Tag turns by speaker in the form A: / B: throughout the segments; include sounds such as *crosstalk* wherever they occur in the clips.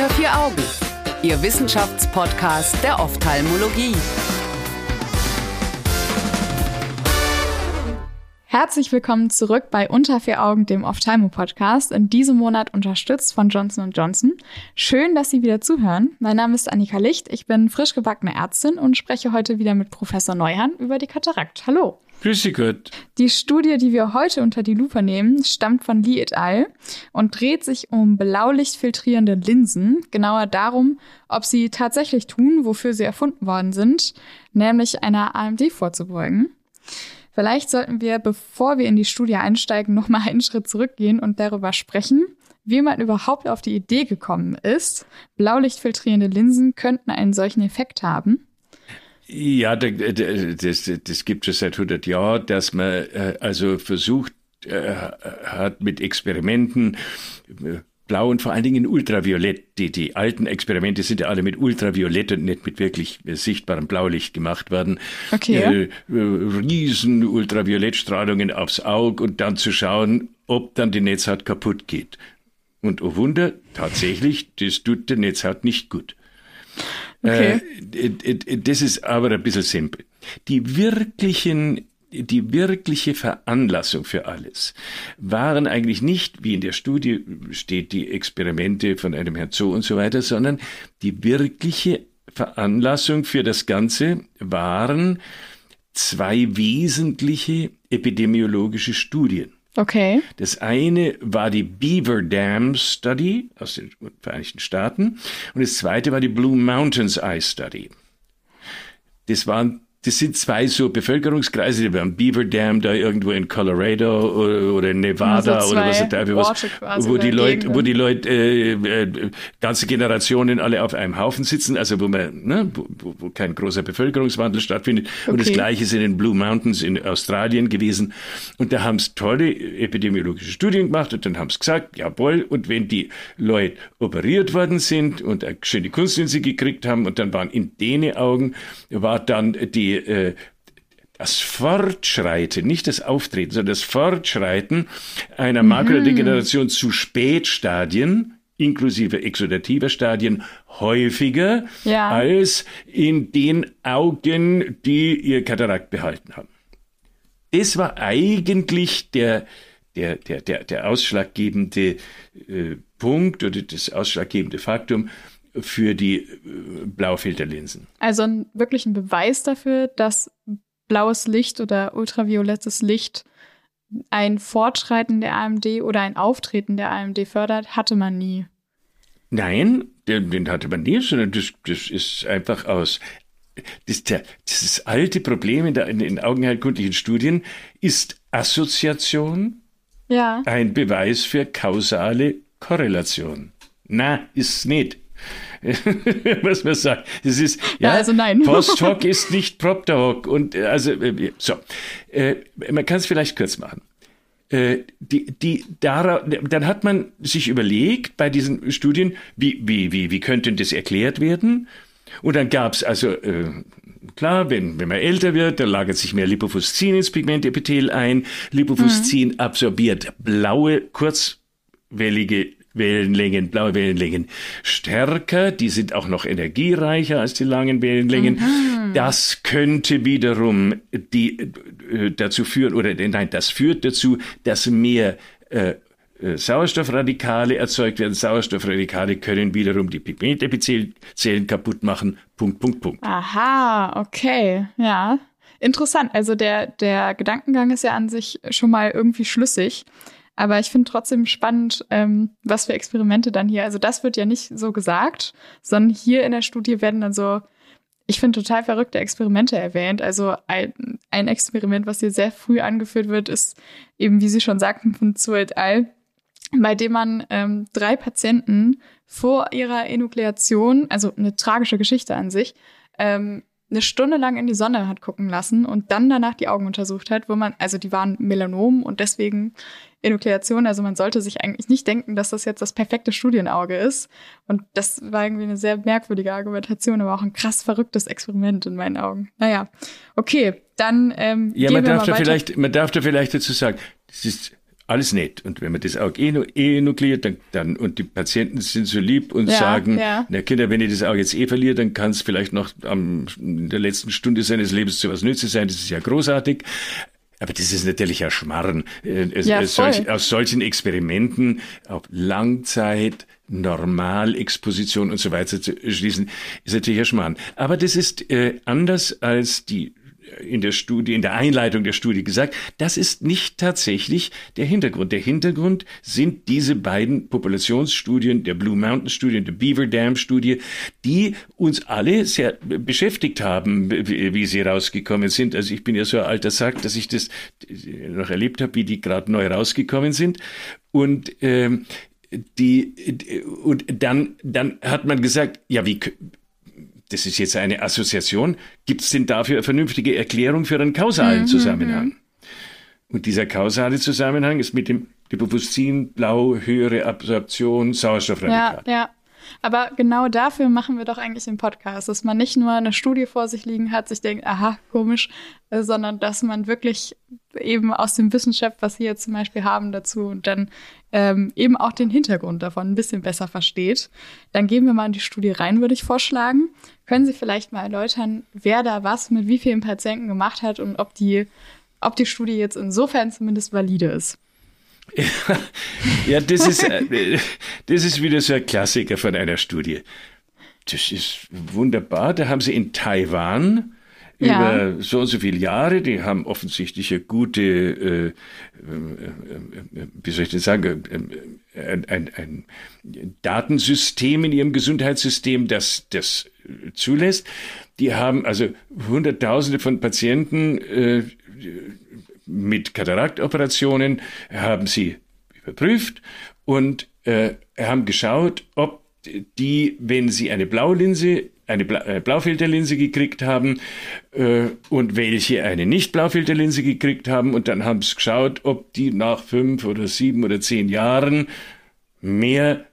A: Unter vier Augen, Ihr Wissenschaftspodcast der Ophthalmologie.
B: Herzlich willkommen zurück bei Unter vier Augen, dem Ophthalmo-Podcast, in diesem Monat unterstützt von Johnson Johnson. Schön, dass Sie wieder zuhören. Mein Name ist Annika Licht, ich bin frisch gebackene Ärztin und spreche heute wieder mit Professor Neuhan über die Katarakt. Hallo.
C: Grüß Gott.
B: Die Studie, die wir heute unter die Lupe nehmen, stammt von Lee et al. und dreht sich um blaulichtfiltrierende Linsen, genauer darum, ob sie tatsächlich tun, wofür sie erfunden worden sind, nämlich einer AMD vorzubeugen. Vielleicht sollten wir, bevor wir in die Studie einsteigen, noch mal einen Schritt zurückgehen und darüber sprechen, wie man überhaupt auf die Idee gekommen ist, blaulichtfiltrierende Linsen könnten einen solchen Effekt haben.
C: Ja, das, das gibt es seit 100 Jahren, dass man äh, also versucht äh, hat mit Experimenten äh, Blau und vor allen Dingen Ultraviolett. Die, die alten Experimente sind ja alle mit Ultraviolett und nicht mit wirklich sichtbarem Blaulicht gemacht worden.
B: Okay.
C: Äh, riesen Ultraviolettstrahlungen aufs Auge und dann zu schauen, ob dann die Netzhaut kaputt geht. Und oh Wunder, tatsächlich, das tut der Netzhaut nicht gut. Okay. Äh, das ist aber ein bisschen simpel. Die wirklichen die wirkliche Veranlassung für alles waren eigentlich nicht, wie in der Studie steht, die Experimente von einem Herrn Zoo und so weiter, sondern die wirkliche Veranlassung für das Ganze waren zwei wesentliche epidemiologische Studien.
B: Okay.
C: Das eine war die Beaver Dam Study aus den Vereinigten Staaten und das zweite war die Blue Mountains Eye Study. Das waren das sind zwei so Bevölkerungskreise, die waren Beaver Dam da irgendwo in Colorado oder, oder in Nevada also oder was da was, wo die Leute, wo die Leute, äh, äh, ganze Generationen alle auf einem Haufen sitzen, also wo man, ne, wo, wo kein großer Bevölkerungswandel stattfindet. Okay. Und das Gleiche ist in den Blue Mountains in Australien gewesen. Und da haben es tolle epidemiologische Studien gemacht und dann haben sie gesagt, jawohl, und wenn die Leute operiert worden sind und eine schöne Kunst in sie gekriegt haben und dann waren in denen Augen, war dann die äh, das Fortschreiten, nicht das Auftreten, sondern das Fortschreiten einer Makrodegeneration mhm. zu Spätstadien, inklusive exudativer Stadien, häufiger ja. als in den Augen, die ihr Katarakt behalten haben. Das war eigentlich der, der, der, der, der ausschlaggebende äh, Punkt oder das ausschlaggebende Faktum, für die äh, Blaufilterlinsen.
B: Also ein, wirklich ein Beweis dafür, dass blaues Licht oder ultraviolettes Licht ein Fortschreiten der AMD oder ein Auftreten der AMD fördert, hatte man nie.
C: Nein, den, den hatte man nie, sondern das, das ist einfach aus. Das, der, das alte Problem in, der, in den augenheilkundlichen Studien ist Assoziation
B: ja.
C: ein Beweis für kausale Korrelation. Na, ist nicht. *laughs* was man sagt. Das ist, ja,
B: ja also nein.
C: Post-Hoc ist *laughs* nicht Propter-Hoc. Und äh, also, äh, so. Äh, man kann es vielleicht kurz machen. Die, die, darauf, dann hat man sich überlegt bei diesen Studien, wie, wie, wie, wie könnte das erklärt werden? Und dann gab es also, äh, klar, wenn, wenn man älter wird, dann lagert sich mehr Lipofuscin ins Pigmentepithel ein. Lipofuscin mhm. absorbiert blaue, kurzwellige Wellenlängen, blaue Wellenlängen stärker, die sind auch noch energiereicher als die langen Wellenlängen. Mhm. Das könnte wiederum die, äh, dazu führen, oder nein, das führt dazu, dass mehr äh, äh Sauerstoffradikale erzeugt werden. Sauerstoffradikale können wiederum die Pigmentepithelzellen kaputt machen. Punkt, Punkt, Punkt.
B: Aha, okay, ja. Interessant. Also der, der Gedankengang ist ja an sich schon mal irgendwie schlüssig. Aber ich finde trotzdem spannend, ähm, was für Experimente dann hier. Also das wird ja nicht so gesagt, sondern hier in der Studie werden dann so, ich finde total verrückte Experimente erwähnt. Also ein, ein Experiment, was hier sehr früh angeführt wird, ist eben, wie Sie schon sagten, von Zu et al., bei dem man ähm, drei Patienten vor ihrer Enukleation, also eine tragische Geschichte an sich, ähm, eine Stunde lang in die Sonne hat gucken lassen und dann danach die Augen untersucht hat, wo man, also die waren Melanom und deswegen Enukleation. Also man sollte sich eigentlich nicht denken, dass das jetzt das perfekte Studienauge ist. Und das war irgendwie eine sehr merkwürdige Argumentation, aber auch ein krass verrücktes Experiment in meinen Augen. Naja, okay, dann ähm,
C: ja, man darf da vielleicht, man darf da vielleicht dazu sagen, das ist alles nett. Und wenn man das Auge eh, eh nukleiert, dann, dann, und die Patienten sind so lieb und
B: Ja,
C: sagen,
B: ja.
C: na Kinder, wenn ihr das Auge jetzt eh verliert, dann kann es vielleicht noch am, in der letzten Stunde seines Lebens zu was nützlich sein. Das ist ja großartig. Aber das ist natürlich ein Schmarren. Äh, es-
B: Ja, voll.
C: solch, aus solchen Experimenten auf Langzeit, Normalexposition und so weiter zu schließen, ist natürlich ein Schmarrn. Aber das ist äh, anders als die in der Studie, in der Einleitung der Studie gesagt, das ist nicht tatsächlich der Hintergrund. Der Hintergrund sind diese beiden Populationsstudien, der Blue Mountain Studie und der Beaver Dam Studie, die uns alle sehr beschäftigt haben, wie, sie rausgekommen sind. Also ich bin ja so ein alter Sack, dass ich das noch erlebt habe, wie die gerade neu rausgekommen sind. Und ähm, die und dann dann hat man gesagt, ja wie das ist jetzt eine Assoziation. Gibt es denn dafür eine vernünftige Erklärung für einen kausalen Zusammenhang? Und dieser kausale Zusammenhang ist mit dem Lipofuscin, Blau, höhere Absorption,
B: Ja,
C: Sauerstoffradikal.
B: ja. Aber genau dafür machen wir doch eigentlich den Podcast, dass man nicht nur eine Studie vor sich liegen hat, sich denkt, aha, komisch, äh, sondern dass man wirklich eben aus dem Wissen schöpft, was wir jetzt zum Beispiel haben dazu und dann ähm, eben auch den Hintergrund davon ein bisschen besser versteht. Dann gehen wir mal in die Studie rein, würde ich vorschlagen. Können Sie vielleicht mal erläutern, wer da was mit wie vielen Patienten gemacht hat und ob die, ob die Studie jetzt insofern zumindest valide ist? *laughs*
C: Ja, das ist, äh, das ist wieder so ein Klassiker von einer Studie. Das ist wunderbar. Da haben sie in Taiwan
B: Ja.
C: über so und so viele Jahre, die haben offensichtlich eine gute, äh, äh, äh, wie soll ich denn sagen, äh, ein, ein, ein Datensystem in ihrem Gesundheitssystem, das das zulässt. Die haben also Hunderttausende von Patienten äh, mit Kataraktoperationen haben sie überprüft und äh, haben geschaut, ob die, wenn sie eine Blaulinse, eine Bla äh, Blaufilterlinse gekriegt haben äh, und welche eine Nicht-Blaufilterlinse gekriegt haben und dann haben sie geschaut, ob die nach fünf oder sieben oder zehn Jahren mehr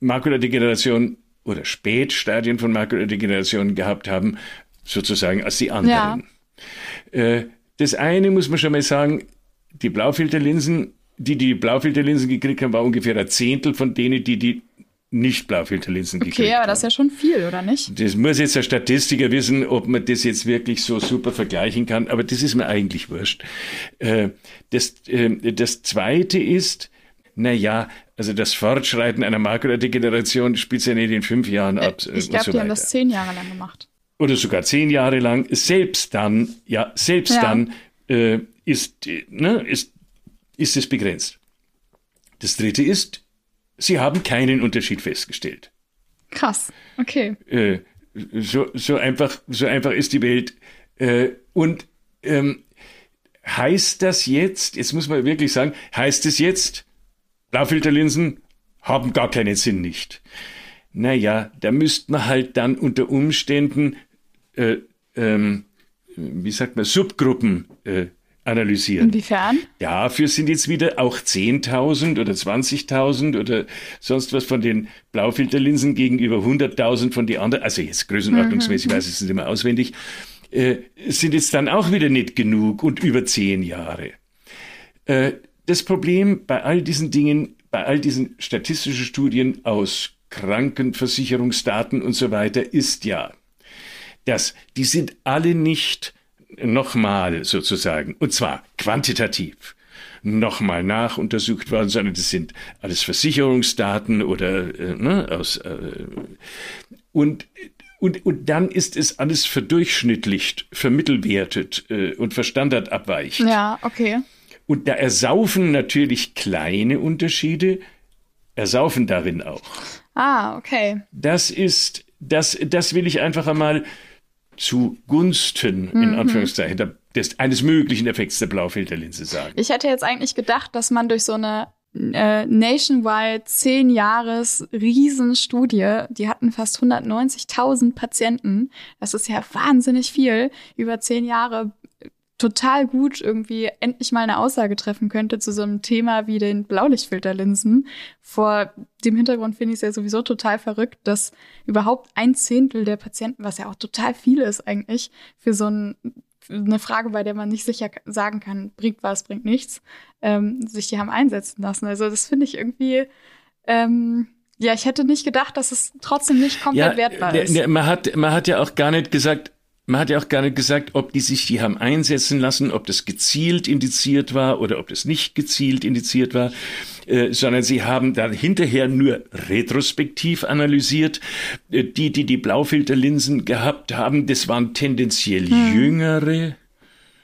C: Makuladegeneration oder Spätstadien von Makuladegeneration gehabt haben, sozusagen als die anderen. Äh, das eine muss man schon mal sagen, die Blaufilterlinsen, die die Blaufilterlinsen gekriegt haben, war ungefähr ein Zehntel von denen, die die nicht Blaufilterlinsen gekriegt
B: Okay, aber
C: haben.
B: das ist ja schon viel, oder nicht?
C: Das muss jetzt der Statistiker wissen, ob man das jetzt wirklich so super vergleichen kann, aber das ist mir eigentlich wurscht. Äh, Das, äh, das Zweite ist, na ja, also das Fortschreiten einer Makuladegeneration spielt ja nicht in fünf Jahren ab. äh,
B: Ich
C: und
B: glaube,
C: so
B: die haben das zehn Jahre lang gemacht.
C: Oder sogar zehn Jahre lang. Selbst dann, ja, selbst
B: Ja.
C: dann äh, ist, ne, ist, ist es begrenzt. Das Dritte ist, sie haben keinen Unterschied festgestellt.
B: Krass. Okay.
C: Äh, so, so, einfach, so einfach ist die Welt. Äh, und ähm, heißt das jetzt, jetzt muss man wirklich sagen, heißt es jetzt, Blaufilterlinsen haben gar keinen Sinn nicht. Naja, da müsste man halt dann unter Umständen, äh, ähm, wie sagt man, Subgruppen äh, analysieren.
B: Inwiefern?
C: Dafür sind jetzt wieder auch 10.000 oder 20.000 oder sonst was von den Blaufilterlinsen gegenüber 100.000 von die anderen, also jetzt größenordnungsmäßig weiß ich es nicht immer auswendig, äh, sind jetzt dann auch wieder nicht genug und über zehn Jahre. Äh, das Problem bei all diesen Dingen, bei all diesen statistischen Studien aus Krankenversicherungsdaten und so weiter ist ja, dass die sind alle nicht nochmal sozusagen, und zwar quantitativ, nochmal nachuntersucht worden, sondern das sind alles Versicherungsdaten oder äh, ne, aus äh, und und, und dann ist es alles verdurchschnittlicht, vermittelwertet äh, und verstandardabweicht.
B: Ja, okay.
C: Und da ersaufen natürlich kleine Unterschiede, ersaufen darin auch.
B: Ah, okay.
C: Das ist, das, das will ich einfach einmal zugunsten,
B: Mhm.
C: in Anführungszeichen, des, eines möglichen Effekts der Blaufilterlinse sagen.
B: Ich hätte jetzt eigentlich gedacht, dass man durch so eine äh, nationwide zehn Jahres Riesenstudie, die hatten fast 190.000 Patienten. Das ist ja wahnsinnig viel über zehn Jahre total gut irgendwie endlich mal eine Aussage treffen könnte zu so einem Thema wie den Blaulichtfilterlinsen. Vor dem Hintergrund finde ich es ja sowieso total verrückt, dass überhaupt ein Zehntel der Patienten, was ja auch total viel ist eigentlich, für so ein eine Frage, bei der man nicht sicher sagen kann, bringt was, bringt nichts, ähm, sich die haben einsetzen lassen. Also das finde ich irgendwie, ähm, ja, ich hätte nicht gedacht, dass es trotzdem nicht komplett ja, wertbar ist.
C: Man hat, man hat ja auch gar nicht gesagt, man hat ja auch gar nicht gesagt, ob die sich die haben einsetzen lassen, ob das gezielt indiziert war oder ob das nicht gezielt indiziert war, äh, sondern sie haben dann hinterher nur retrospektiv analysiert. Äh, die, die die Blaufilterlinsen gehabt haben, das waren tendenziell hm. jüngere,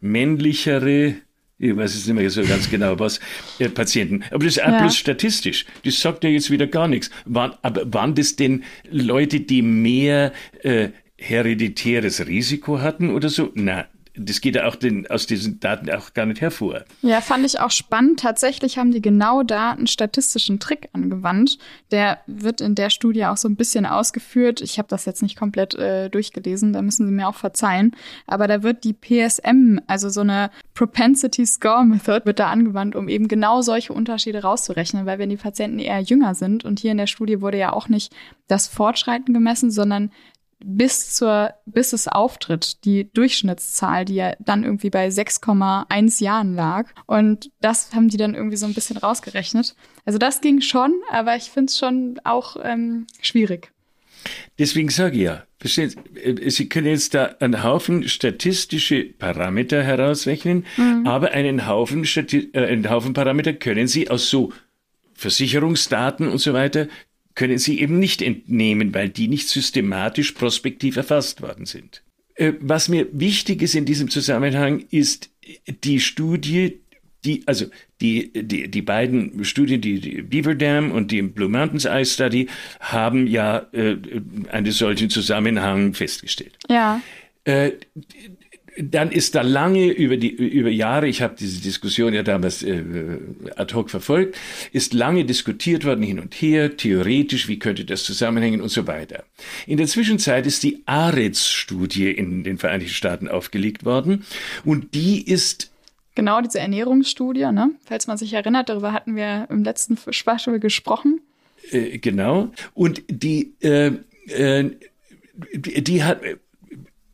C: männlichere, ich weiß jetzt nicht mehr so ganz genau was, äh, Patienten. Aber das ist ja. bloß statistisch. Das sagt ja jetzt wieder gar nichts. Waren, aber waren das denn Leute, die mehr äh, hereditäres Risiko hatten oder so? Na, das geht ja auch den, aus diesen Daten auch gar nicht hervor.
B: Ja, fand ich auch spannend. Tatsächlich haben die genau da einen statistischen Trick angewandt. Der wird in der Studie auch so ein bisschen ausgeführt. Ich habe das jetzt nicht komplett äh, durchgelesen, da müssen Sie mir auch verzeihen. Aber da wird die PSM, also so eine Propensity Score Method, wird da angewandt, um eben genau solche Unterschiede rauszurechnen. Weil wenn die Patienten eher jünger sind und hier in der Studie wurde ja auch nicht das Fortschreiten gemessen, sondern bis zur, bis es auftritt, die Durchschnittszahl, die ja dann irgendwie bei 6,1 Jahren lag. Und das haben die dann irgendwie so ein bisschen rausgerechnet. Also das ging schon, aber ich finde es schon auch ähm, schwierig.
C: Deswegen sage ich ja, äh, Sie können jetzt da einen Haufen statistische Parameter herausrechnen, mhm. aber einen Haufen, Stati äh, einen Haufen Parameter können Sie aus so Versicherungsdaten und so weiter können sie eben nicht entnehmen, weil die nicht systematisch prospektiv erfasst worden sind. Äh, was mir wichtig ist in diesem Zusammenhang, ist die Studie, die, also die, die, die beiden Studien, die, die Beaver Dam und die Blue Mountains Ice Study, haben ja äh, einen solchen Zusammenhang festgestellt.
B: Ja.
C: Äh, dann ist da lange über die über Jahre, ich habe diese Diskussion ja damals äh, ad hoc verfolgt, ist lange diskutiert worden hin und her, theoretisch, wie könnte das zusammenhängen und so weiter. In der Zwischenzeit ist die ARETS-Studie in den Vereinigten Staaten aufgelegt worden und die ist
B: genau diese Ernährungsstudie, ne? Falls man sich erinnert, darüber hatten wir im letzten Special gesprochen.
C: Äh, genau und die äh, äh, die hat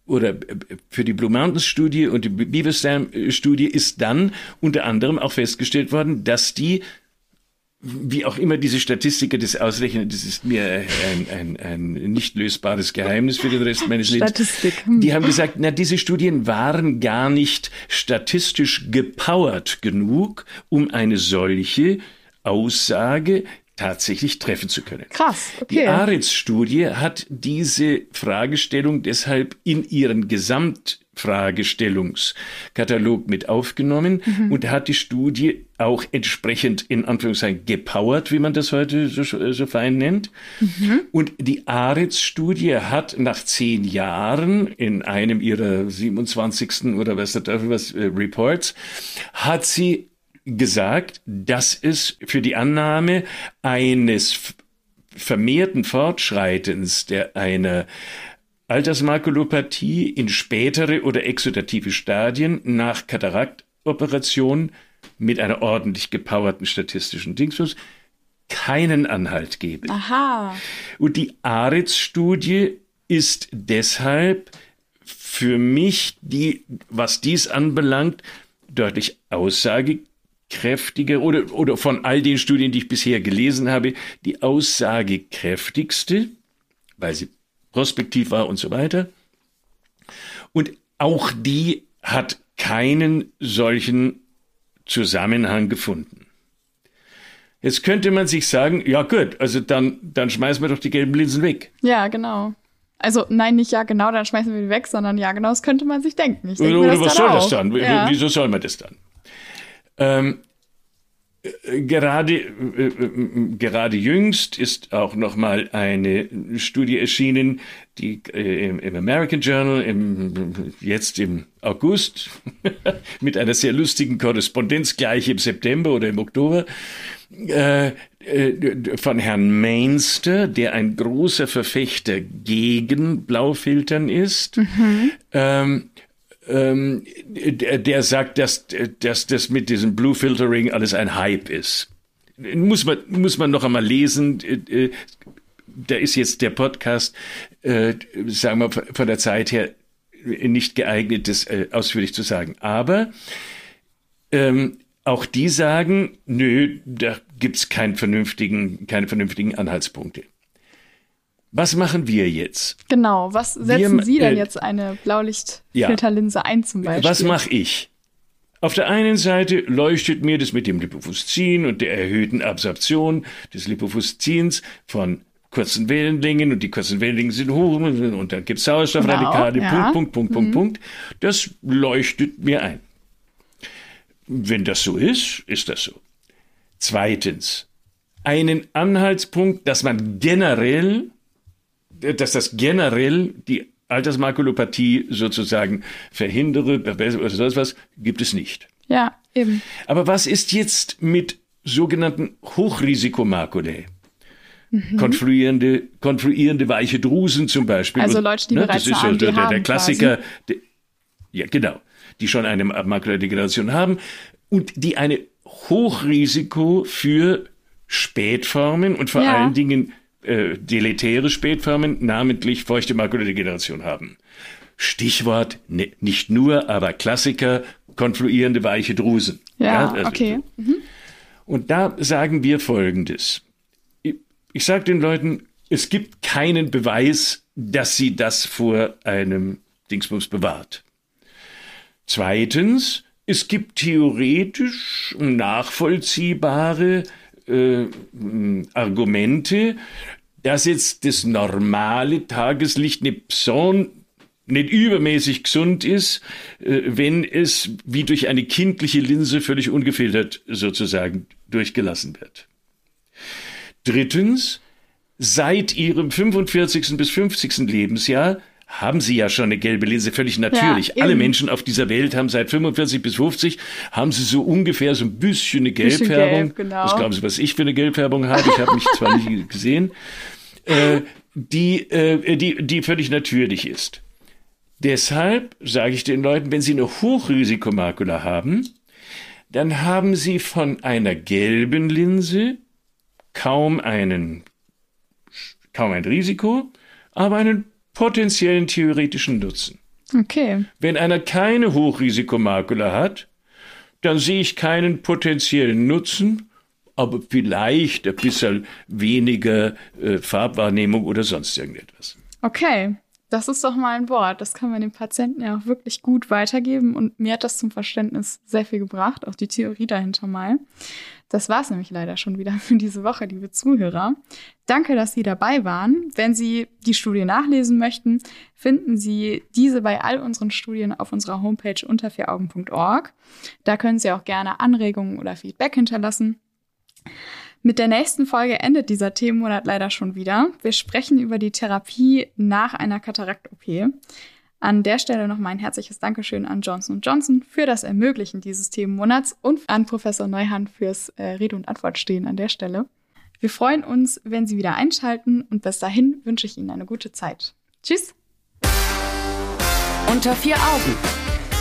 C: oder äh, für die Blue Mountains Studie und die Beaver Dam Studie ist dann unter anderem auch festgestellt worden, dass die wie auch immer diese Statistiker das ausrechnen, das ist mir ein, ein, ein nicht lösbares Geheimnis für den Rest meines Lebens. Statistik. Die haben gesagt, na, diese Studien waren gar nicht statistisch gepowert genug, um eine solche Aussage tatsächlich treffen zu können.
B: Krass, okay.
C: Die Aritz-Studie hat diese Fragestellung deshalb in ihren Gesamtfragestellungskatalog mit aufgenommen mhm. und hat die Studie auch entsprechend in Anführungszeichen gepowert, wie man das heute so, so fein nennt. Mhm. Und die Aritz-Studie hat nach zehn Jahren in einem ihrer 27. oder was Teufel was äh, Reports, hat sie gesagt, dass es für die Annahme eines vermehrten Fortschreitens der einer Altersmakulopathie in spätere oder exudative Stadien nach Kataraktoperation mit einer ordentlich gepowerten statistischen Dingsbums keinen Anhalt gebe.
B: Aha.
C: Und die ARITS-Studie ist deshalb für mich die, was dies anbelangt, deutlich aussage kräftige oder, oder von all den Studien, die ich bisher gelesen habe, die aussagekräftigste, weil sie prospektiv war und so weiter. Und auch die hat keinen solchen Zusammenhang gefunden. Jetzt könnte man sich sagen, ja gut, also dann, dann schmeißen wir doch die gelben Linsen weg.
B: Ja, genau. Also nein, nicht ja genau, dann schmeißen wir die weg, sondern ja genau, das könnte man sich denken. Ich
C: denke oder was soll auch. das dann? Ja. Wieso soll man das dann? Ähm, äh, gerade, äh, äh, gerade jüngst ist auch noch mal eine Studie erschienen, die äh, im, im, American Journal im, jetzt im August *laughs* mit einer sehr lustigen Korrespondenz gleich im September oder im Oktober äh, von Herrn Mainster, der ein großer Verfechter gegen Blaufiltern ist. Mhm. Ähm, ähm, der, der sagt, dass, dass das mit diesem Blue Filtering alles ein Hype ist. Muss man, muss man noch einmal lesen. Da ist jetzt der Podcast, äh, sagen wir von der Zeit her, nicht geeignet, das äh, ausführlich zu sagen. Aber ähm, auch die sagen, nö, da gibt's keinen vernünftigen, keine vernünftigen Anhaltspunkte. Was machen wir jetzt?
B: Genau, was setzen wir, Sie denn äh, jetzt eine Blaulichtfilterlinse ja, ein zum Beispiel?
C: Was mache ich? Auf der einen Seite leuchtet mir das mit dem Lipofuscin und der erhöhten Absorption des Lipofuscins von kurzen Wellenlängen und die kurzen Wellenlängen sind hoch und dann gibt es Sauerstoffradikale, genau, ja. Punkt, Punkt, Punkt, mhm. Punkt, Punkt. Das leuchtet mir ein. Wenn das so ist, ist das so. Zweitens, einen Anhaltspunkt, dass man generell, dass das generell die Altersmakulopathie sozusagen verhindere, verbessere oder sonst was, gibt es nicht.
B: Ja, eben.
C: Aber was ist jetzt mit sogenannten Hochrisikomakulae? Mhm. Konfluierende, konfluierende weiche Drusen zum Beispiel.
B: Also Leute, die
C: ne,
B: bereits
C: das ist
B: haben,
C: der, der, der Klassiker. Der, ja, genau. Die schon eine Makuladegeneration haben und die eine Hochrisiko für Spätformen und vor ja. allen Dingen äh, deletäre Spätformen, namentlich feuchte Makuladegeneration haben. Stichwort ne, nicht nur, aber Klassiker, konfluierende weiche Drusen.
B: Ja, ja also, okay. Mhm.
C: Und da sagen wir Folgendes. Ich, ich sage den Leuten, es gibt keinen Beweis, dass sie das vor einem Dingsbums bewahrt. Zweitens, es gibt theoretisch nachvollziehbare äh, Argumente, dass jetzt das normale Tageslicht nicht beson nicht übermäßig gesund ist, äh, wenn es wie durch eine kindliche Linse völlig ungefiltert sozusagen durchgelassen wird. Drittens, seit ihrem 45. bis 50. Lebensjahr haben sie ja schon eine gelbe Linse, völlig natürlich. Ja, Alle Menschen auf dieser Welt haben seit 45 bis 50, haben sie so ungefähr so ein bisschen eine Gelbfärbung. Gelb, genau. Was glauben Sie, was ich für eine Gelbfärbung habe? Ich habe mich zwar nicht *laughs* gesehen. Äh, die, äh, die, die völlig natürlich ist. Deshalb sage ich den Leuten, wenn sie eine Hochrisikomakula haben, dann haben sie von einer gelben Linse kaum einen, kaum ein Risiko, aber einen potenziellen theoretischen Nutzen.
B: Okay.
C: Wenn einer keine Hochrisikomakula hat, dann sehe ich keinen potenziellen Nutzen, aber vielleicht ein bisschen weniger äh, Farbwahrnehmung oder sonst irgendetwas.
B: Okay, das ist doch mal ein Wort. Das kann man dem Patienten ja auch wirklich gut weitergeben. Und mir hat das zum Verständnis sehr viel gebracht, auch die Theorie dahinter mal. Das war es nämlich leider schon wieder *laughs* für diese Woche, liebe Zuhörer. Danke, dass Sie dabei waren. Wenn Sie die Studie nachlesen möchten, finden Sie diese bei all unseren Studien auf unserer Homepage unter. Da können Sie auch gerne Anregungen oder Feedback hinterlassen. Mit der nächsten Folge endet dieser Themenmonat leider schon wieder. Wir sprechen über die Therapie nach einer Katarakt-OP. An der Stelle noch mein herzliches Dankeschön an Johnson Johnson für das Ermöglichen dieses Themenmonats und an Professor Neuhan fürs äh, Rede und Antwort stehen an der Stelle. Wir freuen uns, wenn Sie wieder einschalten und bis dahin wünsche ich Ihnen eine gute Zeit. Tschüss!
A: Unter vier Augen.